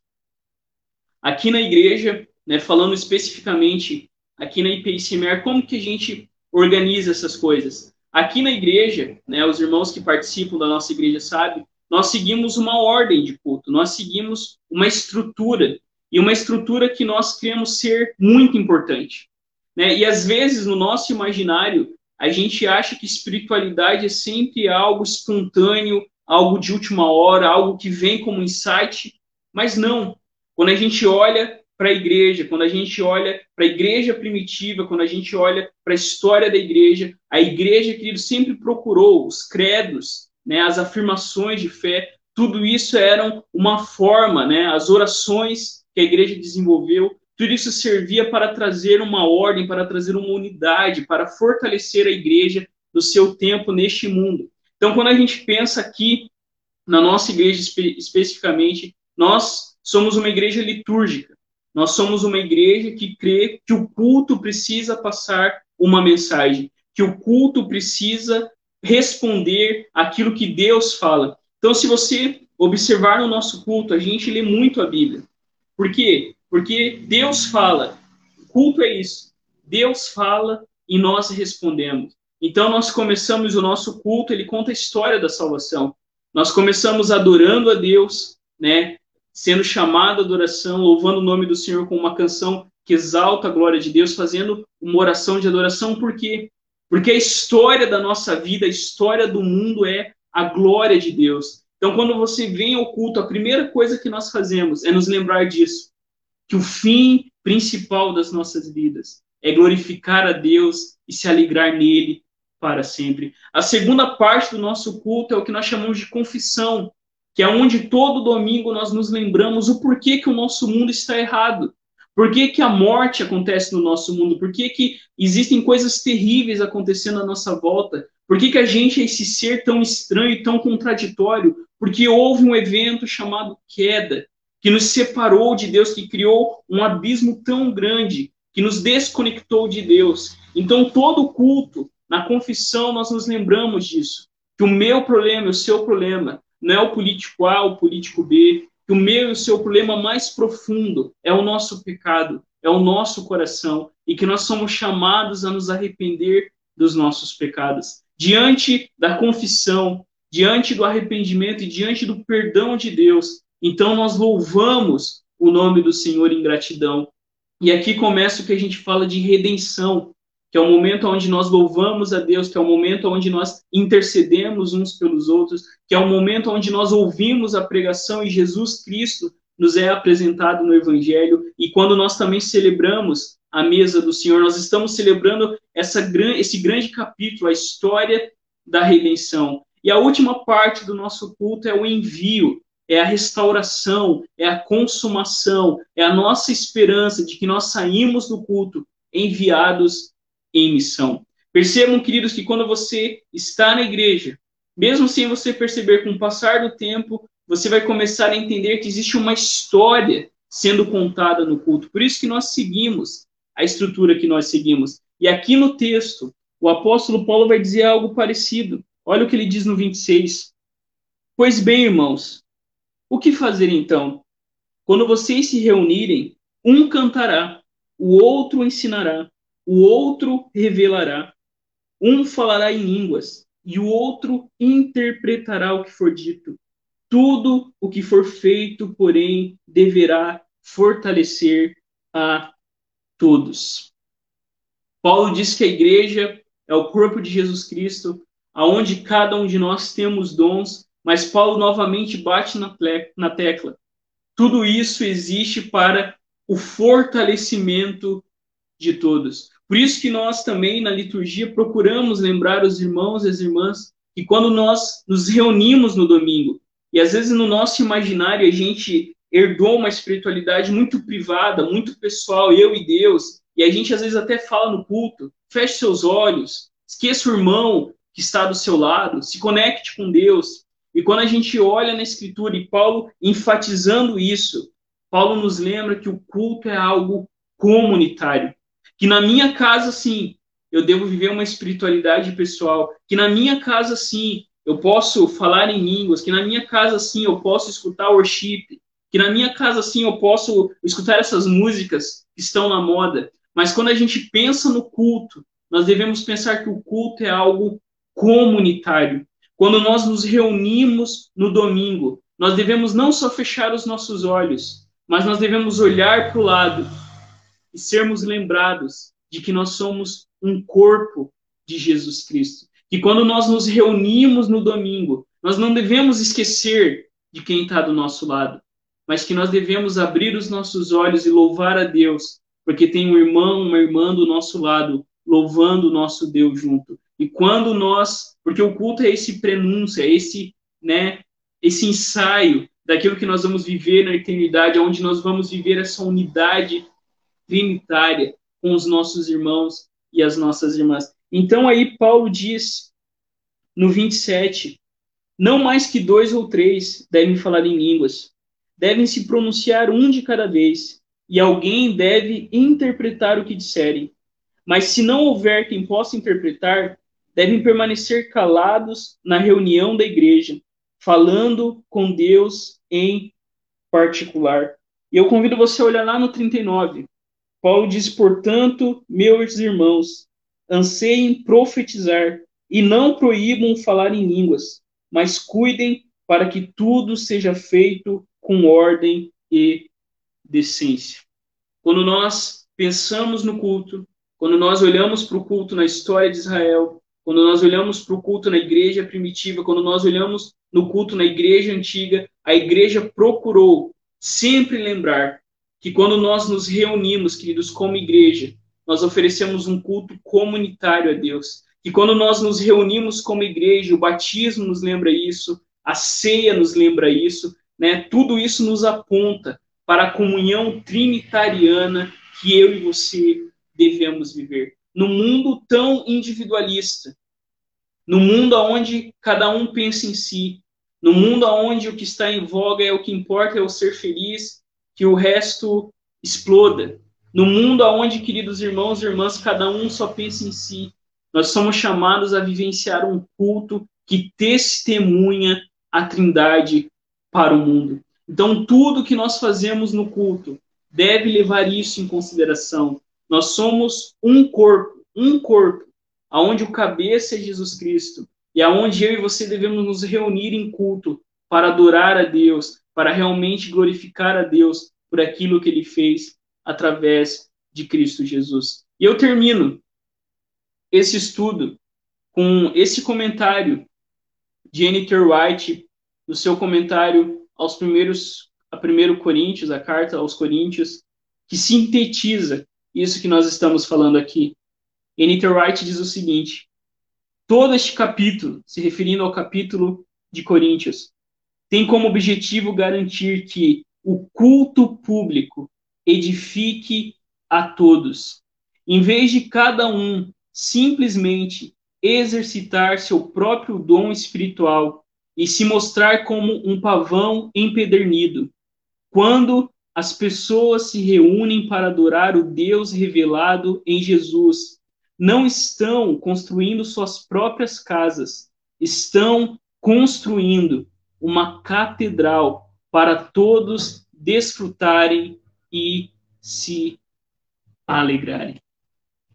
Aqui na igreja, né, falando especificamente aqui na IPICMR, como que a gente organiza essas coisas? Aqui na igreja, né, os irmãos que participam da nossa igreja sabem, nós seguimos uma ordem de culto, nós seguimos uma estrutura, e uma estrutura que nós queremos ser muito importante. Né? E às vezes, no nosso imaginário, a gente acha que espiritualidade é sempre algo espontâneo, algo de última hora, algo que vem como insight, mas não. Quando a gente olha para a igreja, quando a gente olha para a igreja primitiva, quando a gente olha para a história da igreja, a igreja, querido, sempre procurou os credos, né, as afirmações de fé, tudo isso eram uma forma, né, as orações que a igreja desenvolveu, tudo isso servia para trazer uma ordem, para trazer uma unidade, para fortalecer a igreja no seu tempo neste mundo. Então, quando a gente pensa aqui na nossa igreja espe especificamente, nós somos uma igreja litúrgica. Nós somos uma igreja que crê que o culto precisa passar uma mensagem, que o culto precisa responder aquilo que Deus fala. Então, se você observar no nosso culto, a gente lê muito a Bíblia. Por quê? Porque Deus fala. O culto é isso. Deus fala e nós respondemos. Então nós começamos o nosso culto, ele conta a história da salvação. Nós começamos adorando a Deus, né, sendo chamado à adoração, louvando o nome do Senhor com uma canção que exalta a glória de Deus, fazendo uma oração de adoração, por quê? Porque a história da nossa vida, a história do mundo é a glória de Deus. Então, quando você vem ao culto, a primeira coisa que nós fazemos é nos lembrar disso, que o fim principal das nossas vidas é glorificar a Deus e se alegrar nele para sempre. A segunda parte do nosso culto é o que nós chamamos de confissão, que é onde todo domingo nós nos lembramos o porquê que o nosso mundo está errado. Por que, que a morte acontece no nosso mundo? Por que, que existem coisas terríveis acontecendo à nossa volta? Por que, que a gente é esse ser tão estranho e tão contraditório? Porque houve um evento chamado queda, que nos separou de Deus, que criou um abismo tão grande, que nos desconectou de Deus. Então, todo culto na confissão, nós nos lembramos disso. Que o meu problema e o seu problema não é o político A, o político B. Que o meu e o seu problema mais profundo é o nosso pecado, é o nosso coração. E que nós somos chamados a nos arrepender dos nossos pecados. Diante da confissão, diante do arrependimento e diante do perdão de Deus, então nós louvamos o nome do Senhor em gratidão. E aqui começa o que a gente fala de redenção, que é o momento onde nós louvamos a Deus, que é o momento onde nós intercedemos uns pelos outros, que é o momento onde nós ouvimos a pregação e Jesus Cristo nos é apresentado no Evangelho, e quando nós também celebramos a mesa do Senhor, nós estamos celebrando essa, esse grande capítulo, a história da redenção. E a última parte do nosso culto é o envio, é a restauração, é a consumação, é a nossa esperança de que nós saímos do culto enviados em missão. Percebam, queridos, que quando você está na igreja, mesmo sem você perceber com o passar do tempo, você vai começar a entender que existe uma história sendo contada no culto. Por isso que nós seguimos a estrutura que nós seguimos. E aqui no texto, o apóstolo Paulo vai dizer algo parecido. Olha o que ele diz no 26. Pois bem, irmãos, o que fazer então? Quando vocês se reunirem, um cantará, o outro ensinará, o outro revelará, um falará em línguas e o outro interpretará o que for dito. Tudo o que for feito, porém, deverá fortalecer a todos. Paulo diz que a igreja é o corpo de Jesus Cristo, aonde cada um de nós temos dons, mas Paulo novamente bate na tecla. Tudo isso existe para o fortalecimento de todos. Por isso que nós também na liturgia procuramos lembrar os irmãos e as irmãs que quando nós nos reunimos no domingo, e às vezes no nosso imaginário a gente herdou uma espiritualidade muito privada, muito pessoal, eu e Deus, e a gente às vezes até fala no culto, feche seus olhos, esqueça o irmão que está do seu lado, se conecte com Deus. E quando a gente olha na escritura e Paulo enfatizando isso, Paulo nos lembra que o culto é algo comunitário que na minha casa, sim, eu devo viver uma espiritualidade pessoal, que na minha casa, sim, eu posso falar em línguas, que na minha casa, sim, eu posso escutar worship, que na minha casa, sim, eu posso escutar essas músicas que estão na moda. Mas quando a gente pensa no culto, nós devemos pensar que o culto é algo comunitário. Quando nós nos reunimos no domingo, nós devemos não só fechar os nossos olhos, mas nós devemos olhar para o lado e sermos lembrados de que nós somos um corpo de Jesus Cristo. Que quando nós nos reunimos no domingo, nós não devemos esquecer de quem está do nosso lado, mas que nós devemos abrir os nossos olhos e louvar a Deus, porque tem um irmão, uma irmã do nosso lado, louvando o nosso Deus junto. E quando nós, porque o culto é esse prenúncio, é esse, né, esse ensaio daquilo que nós vamos viver na eternidade, onde nós vamos viver essa unidade trinitária com os nossos irmãos e as nossas irmãs. Então aí Paulo diz no 27, não mais que dois ou três devem falar em línguas, devem se pronunciar um de cada vez, e alguém deve interpretar o que disserem. Mas se não houver quem possa interpretar, devem permanecer calados na reunião da igreja, falando com Deus em particular. E eu convido você a olhar lá no 39. Paulo diz, portanto, meus irmãos, anseiem profetizar e não proíbam falar em línguas, mas cuidem para que tudo seja feito com ordem e decência. Quando nós pensamos no culto, quando nós olhamos para o culto na história de Israel, quando nós olhamos para o culto na igreja primitiva, quando nós olhamos no culto na igreja antiga, a igreja procurou sempre lembrar que quando nós nos reunimos, queridos, como igreja, nós oferecemos um culto comunitário a Deus. Que quando nós nos reunimos como igreja, o batismo nos lembra isso, a ceia nos lembra isso, né? Tudo isso nos aponta para a comunhão trinitariana que eu e você devemos viver. No mundo tão individualista, no mundo onde cada um pensa em si, no mundo onde o que está em voga é o que importa é o ser feliz, que o resto exploda. No mundo onde, queridos irmãos e irmãs, cada um só pensa em si, nós somos chamados a vivenciar um culto que testemunha a Trindade para o mundo. Então, tudo que nós fazemos no culto deve levar isso em consideração. Nós somos um corpo, um corpo, aonde o cabeça é Jesus Cristo e aonde eu e você devemos nos reunir em culto para adorar a Deus, para realmente glorificar a Deus por aquilo que ele fez através de Cristo Jesus. E eu termino esse estudo com esse comentário de N.T. White, no seu comentário aos primeiros, a primeiro Coríntios, a carta aos Coríntios, que sintetiza isso que nós estamos falando aqui. N.T. Wright diz o seguinte: todo este capítulo, se referindo ao capítulo de Coríntios, tem como objetivo garantir que o culto público edifique a todos, em vez de cada um simplesmente exercitar seu próprio dom espiritual e se mostrar como um pavão empedernido. Quando as pessoas se reúnem para adorar o Deus revelado em Jesus, não estão construindo suas próprias casas, estão construindo uma catedral para todos desfrutarem e se alegrarem.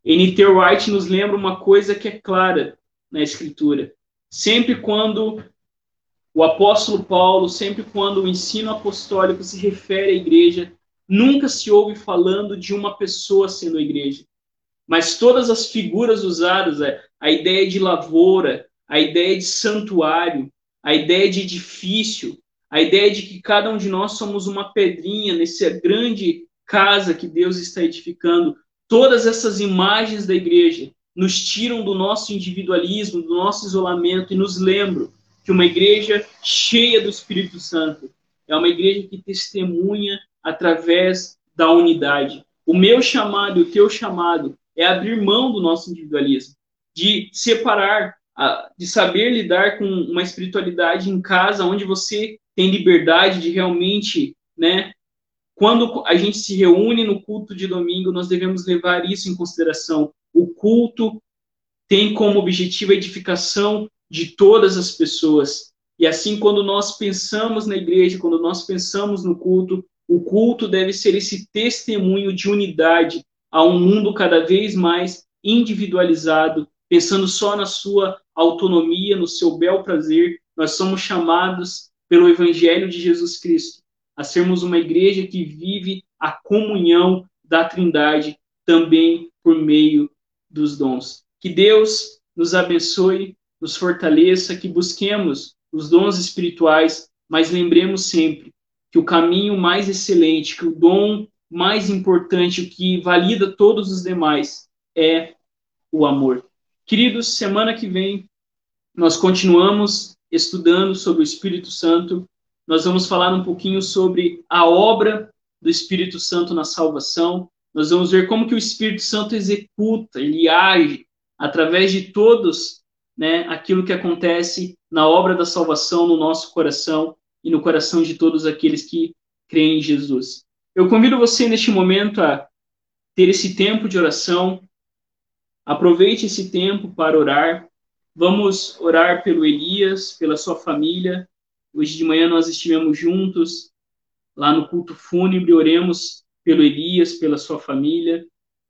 N.T. Wright nos lembra uma coisa que é clara na Escritura. Sempre quando o apóstolo Paulo, sempre quando o ensino apostólico se refere à igreja, nunca se ouve falando de uma pessoa sendo a igreja. Mas todas as figuras usadas, a ideia de lavoura, a ideia de santuário, a ideia de edifício, a ideia de que cada um de nós somos uma pedrinha nessa grande casa que Deus está edificando, todas essas imagens da igreja nos tiram do nosso individualismo, do nosso isolamento e nos lembram que uma igreja cheia do Espírito Santo é uma igreja que testemunha através da unidade. O meu chamado o teu chamado é abrir mão do nosso individualismo, de separar de saber lidar com uma espiritualidade em casa, onde você tem liberdade de realmente, né? Quando a gente se reúne no culto de domingo, nós devemos levar isso em consideração. O culto tem como objetivo a edificação de todas as pessoas. E assim, quando nós pensamos na igreja, quando nós pensamos no culto, o culto deve ser esse testemunho de unidade a um mundo cada vez mais individualizado, pensando só na sua autonomia, no seu bel prazer. Nós somos chamados pelo Evangelho de Jesus Cristo a sermos uma igreja que vive a comunhão da Trindade também por meio dos dons. Que Deus nos abençoe, nos fortaleça, que busquemos os dons espirituais, mas lembremos sempre que o caminho mais excelente, que o dom mais importante, o que valida todos os demais, é o amor. Queridos, semana que vem nós continuamos estudando sobre o Espírito Santo. Nós vamos falar um pouquinho sobre a obra do Espírito Santo na salvação. Nós vamos ver como que o Espírito Santo executa, ele age através de todos, né, aquilo que acontece na obra da salvação no nosso coração e no coração de todos aqueles que creem em Jesus. Eu convido você neste momento a ter esse tempo de oração, Aproveite esse tempo para orar. Vamos orar pelo Elias, pela sua família. Hoje de manhã nós estivemos juntos lá no culto fúnebre. Oremos pelo Elias, pela sua família.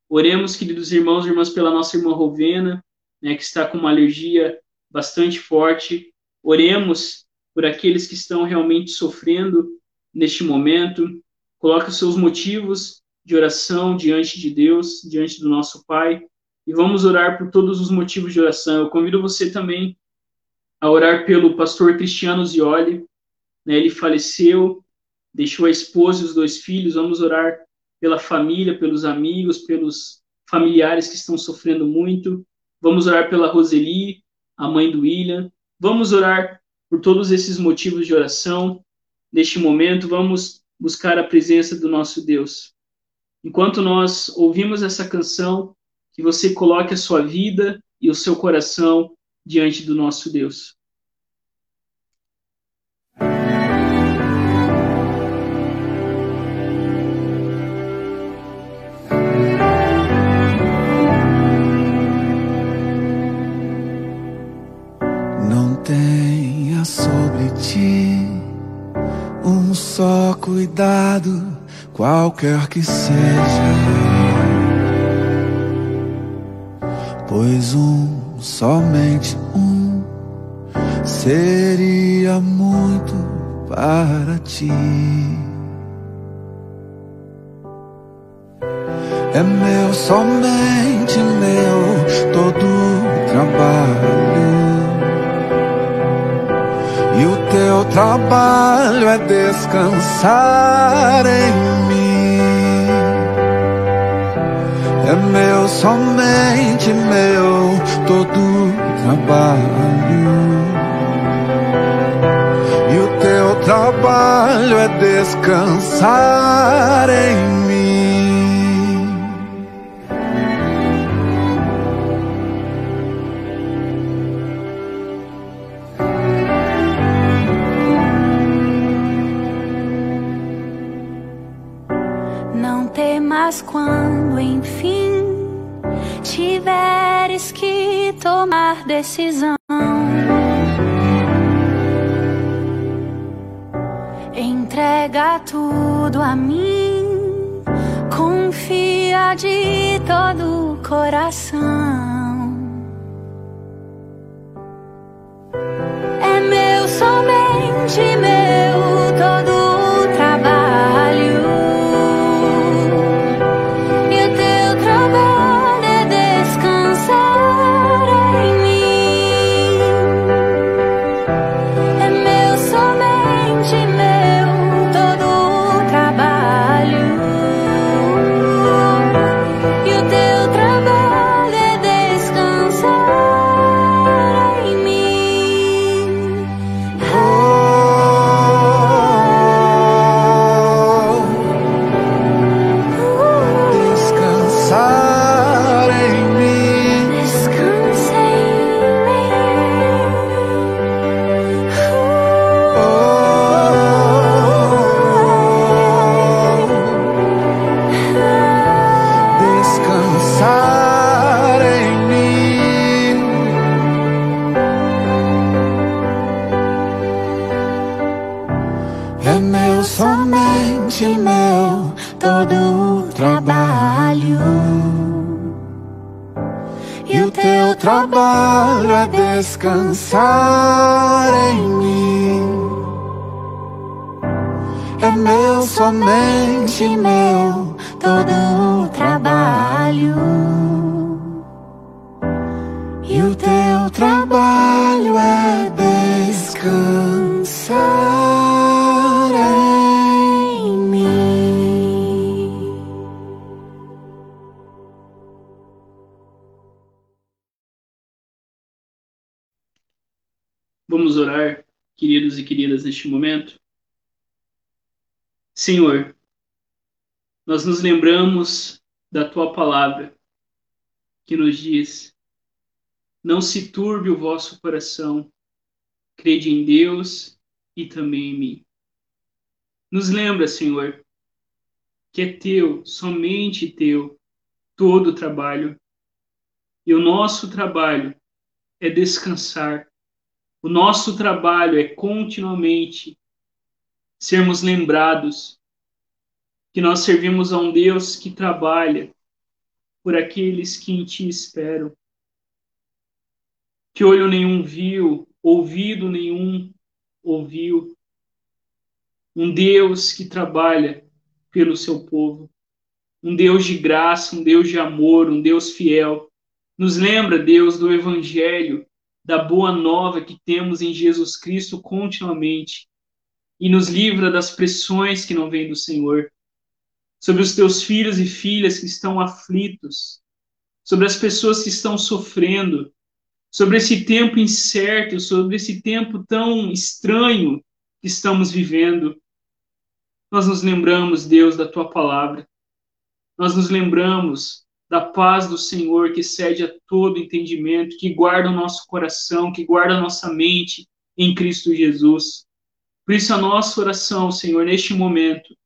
Oremos, queridos irmãos e irmãs, pela nossa irmã Rovena, né, que está com uma alergia bastante forte. Oremos por aqueles que estão realmente sofrendo neste momento. Coloque os seus motivos de oração diante de Deus, diante do nosso Pai e vamos orar por todos os motivos de oração. Eu convido você também a orar pelo pastor Cristiano Zioli. Né? Ele faleceu, deixou a esposa e os dois filhos. Vamos orar pela família, pelos amigos, pelos familiares que estão sofrendo muito. Vamos orar pela Roseli, a mãe do William. Vamos orar por todos esses motivos de oração. Neste momento, vamos buscar a presença do nosso Deus. Enquanto nós ouvimos essa canção, que você coloque a sua vida e o seu coração diante do nosso Deus. Não tenha sobre ti um só cuidado, qualquer que seja pois um, somente um, seria muito para ti. É meu, somente meu, todo trabalho. E o teu trabalho é descansar em mim é meu, somente meu, todo trabalho. E o teu trabalho é descansar em Mas quando enfim tiveres que tomar decisão, entrega tudo a mim, confia de todo o coração. É meu, somente meu, neste momento. Senhor, nós nos lembramos da tua palavra que nos diz: Não se turbe o vosso coração, crede em Deus e também em mim. Nos lembra, Senhor, que é teu, somente teu, todo o trabalho. E o nosso trabalho é descansar o nosso trabalho é continuamente sermos lembrados que nós servimos a um Deus que trabalha por aqueles que em Ti esperam. Que olho nenhum viu, ouvido nenhum ouviu. Um Deus que trabalha pelo seu povo. Um Deus de graça, um Deus de amor, um Deus fiel. Nos lembra, Deus, do Evangelho da boa nova que temos em Jesus Cristo continuamente e nos livra das pressões que não vêm do Senhor. Sobre os teus filhos e filhas que estão aflitos, sobre as pessoas que estão sofrendo, sobre esse tempo incerto, sobre esse tempo tão estranho que estamos vivendo. Nós nos lembramos, Deus, da tua palavra. Nós nos lembramos da paz do Senhor que cede a todo entendimento, que guarda o nosso coração, que guarda a nossa mente em Cristo Jesus. Por isso, a nossa oração, Senhor, neste momento,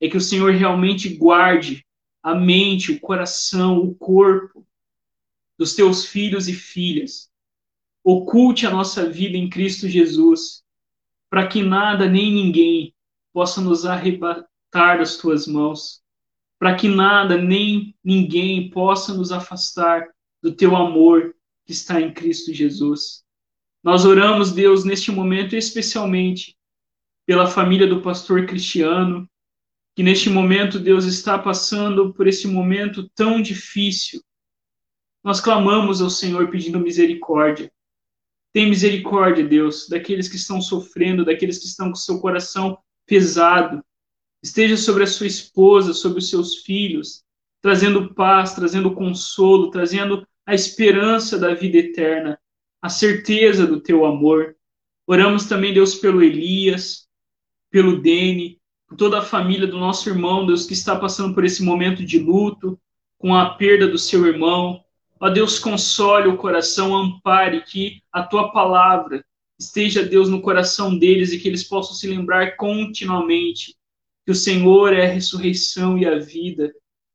é que o Senhor realmente guarde a mente, o coração, o corpo dos teus filhos e filhas. Oculte a nossa vida em Cristo Jesus, para que nada nem ninguém possa nos arrebatar das tuas mãos para que nada nem ninguém possa nos afastar do teu amor que está em Cristo Jesus. Nós oramos, Deus, neste momento especialmente pela família do pastor Cristiano, que neste momento, Deus, está passando por esse momento tão difícil. Nós clamamos ao Senhor pedindo misericórdia. Tem misericórdia, Deus, daqueles que estão sofrendo, daqueles que estão com seu coração pesado, esteja sobre a sua esposa, sobre os seus filhos. trazendo paz, trazendo consolo, trazendo a esperança da vida eterna, a certeza do teu amor. Oramos também, Deus, pelo Elias, pelo Dene, por toda a família do nosso irmão, Deus, que está passando por esse momento de luto, com a perda do seu irmão. Ó Deus, console o coração, ampare que a tua palavra esteja, Deus, no coração deles e que eles possam se lembrar continuamente que o Senhor é a ressurreição e a vida,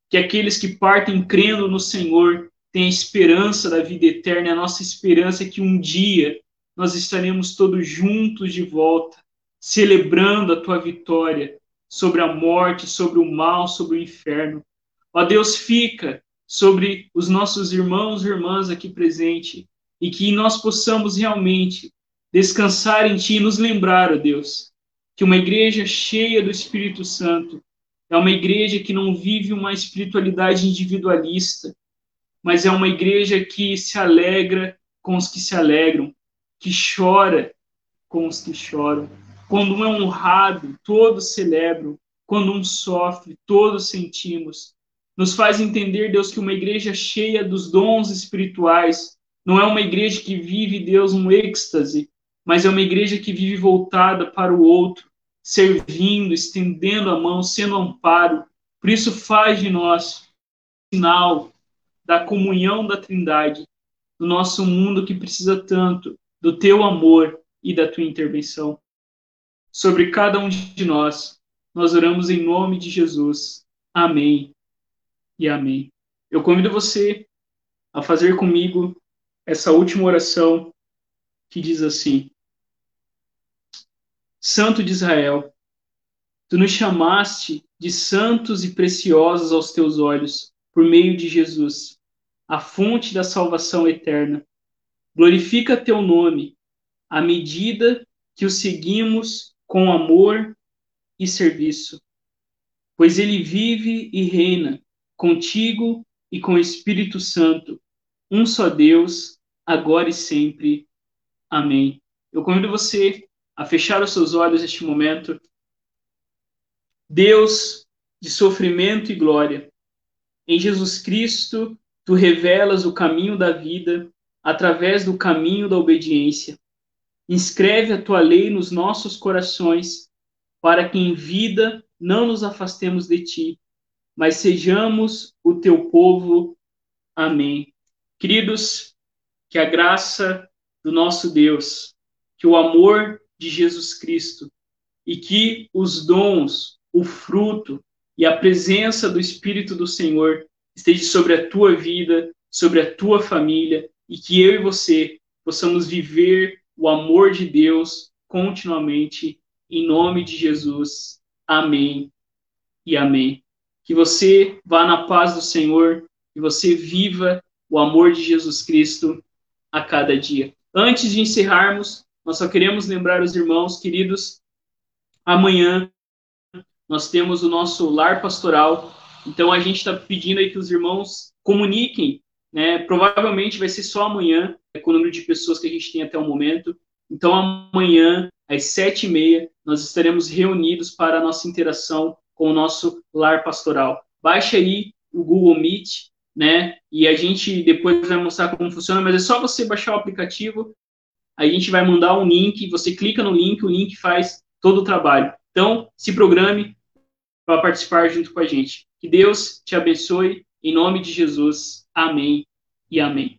que aqueles que partem crendo no Senhor têm a esperança da vida eterna, a nossa esperança é que um dia nós estaremos todos juntos de volta, celebrando a tua vitória sobre a morte, sobre o mal, sobre o inferno. Ó Deus, fica sobre os nossos irmãos e irmãs aqui presentes e que nós possamos realmente descansar em Ti e nos lembrar, ó Deus, que uma igreja cheia do Espírito Santo é uma igreja que não vive uma espiritualidade individualista, mas é uma igreja que se alegra com os que se alegram, que chora com os que choram. Quando um é honrado, todos celebram. Quando um sofre, todos sentimos. Nos faz entender, Deus, que uma igreja cheia dos dons espirituais não é uma igreja que vive, Deus, um êxtase, mas é uma igreja que vive voltada para o outro, servindo, estendendo a mão, sendo amparo. Por isso, faz de nós sinal da comunhão da Trindade, no nosso mundo que precisa tanto do teu amor e da tua intervenção. Sobre cada um de nós, nós oramos em nome de Jesus. Amém e amém. Eu convido você a fazer comigo essa última oração que diz assim: Santo de Israel, tu nos chamaste de santos e preciosos aos teus olhos por meio de Jesus a fonte da salvação eterna. Glorifica teu nome à medida que o seguimos com amor e serviço, pois ele vive e reina contigo e com o Espírito Santo, um só Deus, agora e sempre. Amém. Eu convido você a fechar os seus olhos neste momento. Deus de sofrimento e glória, em Jesus Cristo, Tu revelas o caminho da vida através do caminho da obediência. Inscreve a tua lei nos nossos corações, para que em vida não nos afastemos de ti, mas sejamos o teu povo. Amém. Queridos, que a graça do nosso Deus, que o amor de Jesus Cristo e que os dons, o fruto e a presença do Espírito do Senhor esteja sobre a tua vida, sobre a tua família e que eu e você possamos viver o amor de Deus continuamente em nome de Jesus. Amém e amém. Que você vá na paz do Senhor, que você viva o amor de Jesus Cristo a cada dia. Antes de encerrarmos, nós só queremos lembrar os irmãos queridos, amanhã nós temos o nosso lar pastoral então a gente está pedindo aí que os irmãos comuniquem, né? Provavelmente vai ser só amanhã, com o número de pessoas que a gente tem até o momento. Então amanhã, às sete e meia, nós estaremos reunidos para a nossa interação com o nosso lar pastoral. Baixe aí o Google Meet, né? E a gente depois vai mostrar como funciona, mas é só você baixar o aplicativo, a gente vai mandar um link, você clica no link, o link faz todo o trabalho. Então, se programe para participar junto com a gente. Que Deus te abençoe. Em nome de Jesus. Amém e amém.